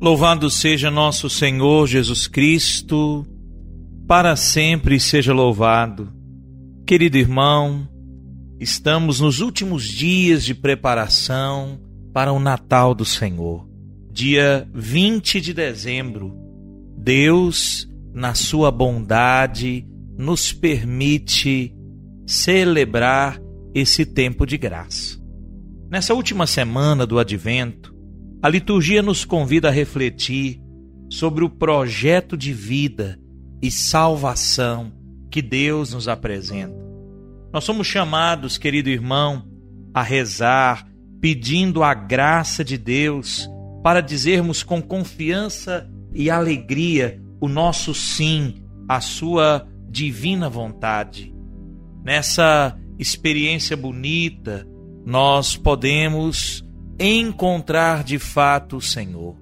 Louvado seja nosso Senhor Jesus Cristo, para sempre seja louvado. Querido irmão, estamos nos últimos dias de preparação para o Natal do Senhor. Dia 20 de dezembro, Deus, na sua bondade, nos permite celebrar esse tempo de graça. Nessa última semana do advento, a liturgia nos convida a refletir sobre o projeto de vida e salvação que Deus nos apresenta. Nós somos chamados, querido irmão, a rezar, pedindo a graça de Deus para dizermos com confiança e alegria o nosso sim à Sua divina vontade. Nessa experiência bonita, nós podemos encontrar de fato o Senhor.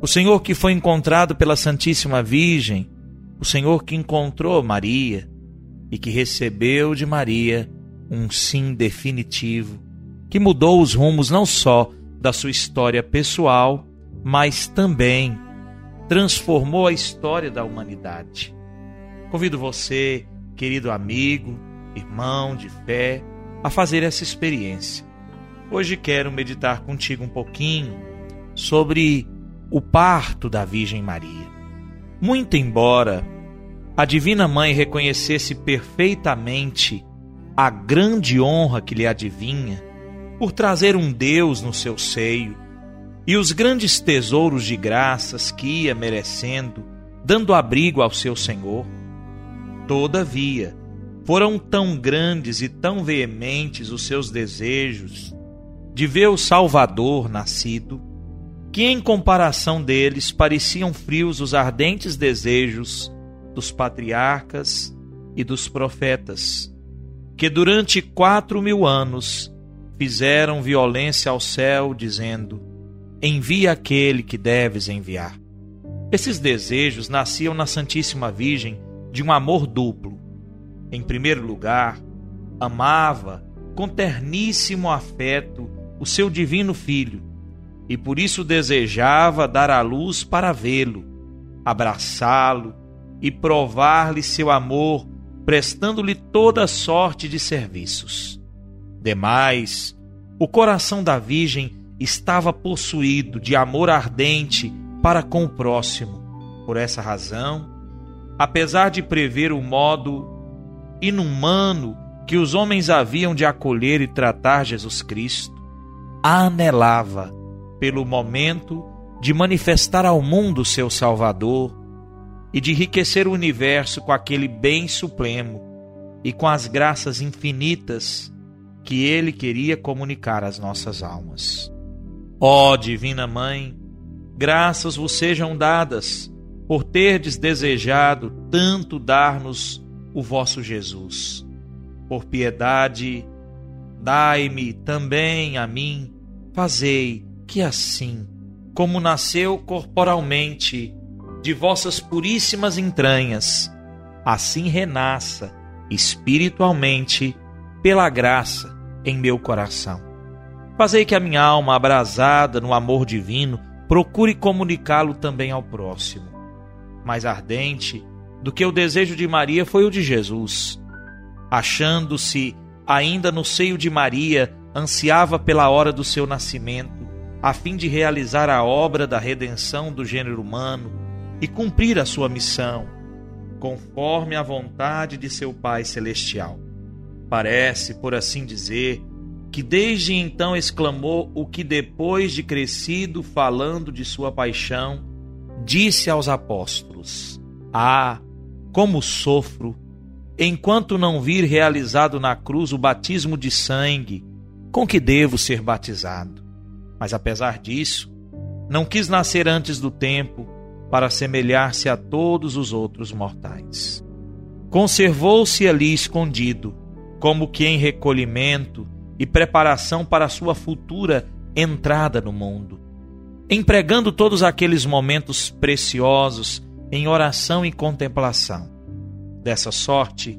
O Senhor que foi encontrado pela Santíssima Virgem, o Senhor que encontrou Maria e que recebeu de Maria um sim definitivo, que mudou os rumos não só da sua história pessoal, mas também transformou a história da humanidade. Convido você, querido amigo, irmão de fé, a fazer essa experiência Hoje quero meditar contigo um pouquinho sobre o parto da Virgem Maria. Muito embora a Divina Mãe reconhecesse perfeitamente a grande honra que lhe adivinha por trazer um Deus no seu seio e os grandes tesouros de graças que ia merecendo, dando abrigo ao seu Senhor, todavia foram tão grandes e tão veementes os seus desejos de ver o Salvador nascido, que em comparação deles pareciam frios os ardentes desejos dos patriarcas e dos profetas, que durante quatro mil anos fizeram violência ao céu, dizendo: Envia aquele que deves enviar. Esses desejos nasciam na Santíssima Virgem de um amor duplo. Em primeiro lugar, amava com terníssimo afeto o seu divino Filho, e por isso desejava dar à luz para vê-lo, abraçá-lo e provar-lhe seu amor, prestando-lhe toda sorte de serviços. Demais, o coração da Virgem estava possuído de amor ardente para com o próximo. Por essa razão, apesar de prever o modo inumano que os homens haviam de acolher e tratar Jesus Cristo, anelava pelo momento de manifestar ao mundo seu Salvador e de enriquecer o universo com aquele bem supremo e com as graças infinitas que ele queria comunicar às nossas almas. Ó Divina Mãe, graças vos sejam dadas por terdes desejado tanto dar-nos o vosso Jesus. Por piedade, Dai-me também a mim, fazei que assim, como nasceu corporalmente de vossas puríssimas entranhas, assim renasça espiritualmente pela graça em meu coração. Fazei que a minha alma, abrasada no amor divino, procure comunicá-lo também ao próximo. Mais ardente do que o desejo de Maria foi o de Jesus. Achando-se ainda no seio de Maria, ansiava pela hora do seu nascimento, a fim de realizar a obra da redenção do gênero humano e cumprir a sua missão, conforme a vontade de seu Pai Celestial. Parece, por assim dizer, que desde então exclamou o que depois de crescido, falando de sua paixão, disse aos apóstolos: Ah, como sofro enquanto não vir realizado na cruz o batismo de sangue com que devo ser batizado. Mas apesar disso, não quis nascer antes do tempo para assemelhar-se a todos os outros mortais. Conservou-se ali escondido, como que em recolhimento e preparação para sua futura entrada no mundo, empregando todos aqueles momentos preciosos em oração e contemplação. Dessa sorte,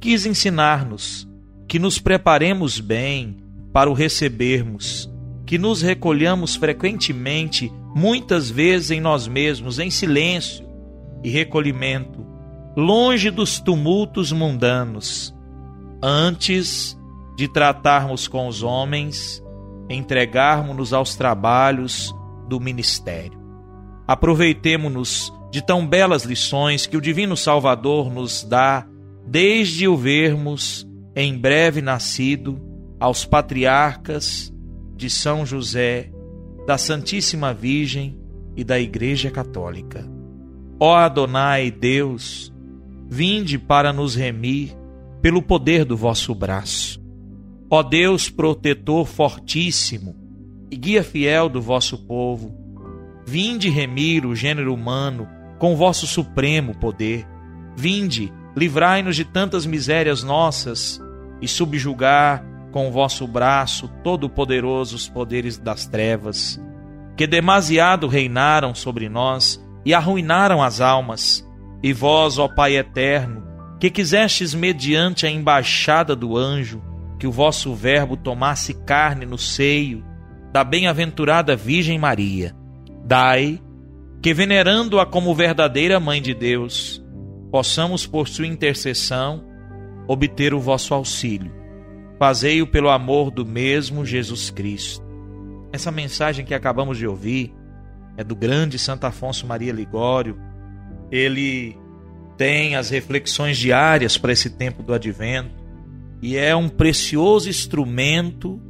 quis ensinar-nos que nos preparemos bem para o recebermos, que nos recolhamos frequentemente, muitas vezes em nós mesmos, em silêncio e recolhimento, longe dos tumultos mundanos, antes de tratarmos com os homens, entregarmos-nos aos trabalhos do ministério. Aproveitemo-nos de tão belas lições que o Divino Salvador nos dá desde o vermos em breve nascido aos patriarcas de São José, da Santíssima Virgem e da Igreja Católica. Ó Adonai Deus, vinde para nos remir pelo poder do vosso braço. Ó Deus protetor fortíssimo e guia fiel do vosso povo, vinde remir o gênero humano com vosso supremo poder. Vinde, livrai-nos de tantas misérias nossas e subjugar com vosso braço todo-poderoso os poderes das trevas, que demasiado reinaram sobre nós e arruinaram as almas. E vós, ó Pai eterno, que quisestes mediante a embaixada do anjo que o vosso Verbo tomasse carne no seio da bem-aventurada Virgem Maria, dai que, venerando-a como verdadeira Mãe de Deus, possamos, por sua intercessão, obter o vosso auxílio. Fazei-o pelo amor do mesmo Jesus Cristo. Essa mensagem que acabamos de ouvir é do grande Santo Afonso Maria Ligório. Ele tem as reflexões diárias para esse tempo do advento e é um precioso instrumento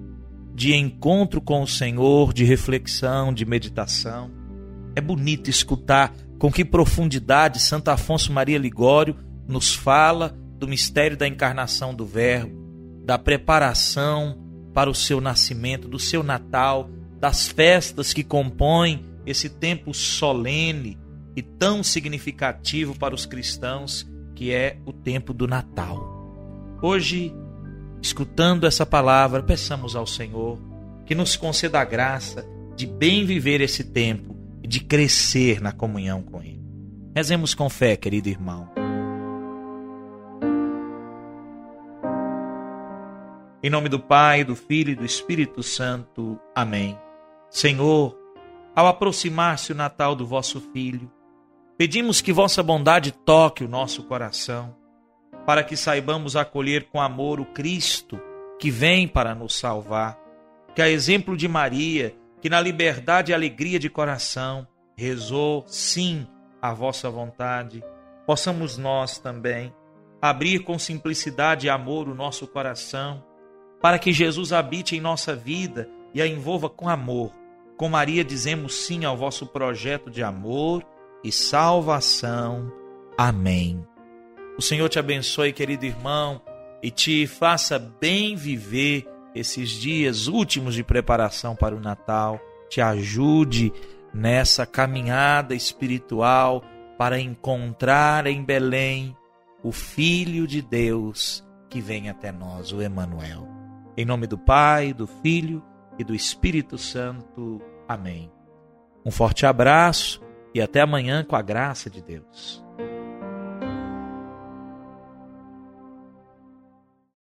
de encontro com o Senhor, de reflexão, de meditação. É bonito escutar com que profundidade Santo Afonso Maria Ligório nos fala do mistério da encarnação do Verbo, da preparação para o seu nascimento, do seu Natal, das festas que compõem esse tempo solene e tão significativo para os cristãos, que é o tempo do Natal. Hoje, escutando essa palavra, peçamos ao Senhor que nos conceda a graça de bem viver esse tempo de crescer na comunhão com Ele. Rezemos com fé, querido irmão. Em nome do Pai, do Filho e do Espírito Santo. Amém. Senhor, ao aproximar-se o Natal do vosso Filho, pedimos que vossa bondade toque o nosso coração, para que saibamos acolher com amor o Cristo que vem para nos salvar. Que, a exemplo de Maria, que na liberdade e alegria de coração rezou sim a vossa vontade, possamos nós também abrir com simplicidade e amor o nosso coração, para que Jesus habite em nossa vida e a envolva com amor. Com Maria dizemos sim ao vosso projeto de amor e salvação. Amém. O Senhor te abençoe, querido irmão, e te faça bem viver esses dias últimos de preparação para o Natal, te ajude nessa caminhada espiritual para encontrar em Belém o Filho de Deus que vem até nós, o Emanuel. Em nome do Pai, do Filho e do Espírito Santo. Amém. Um forte abraço e até amanhã com a graça de Deus.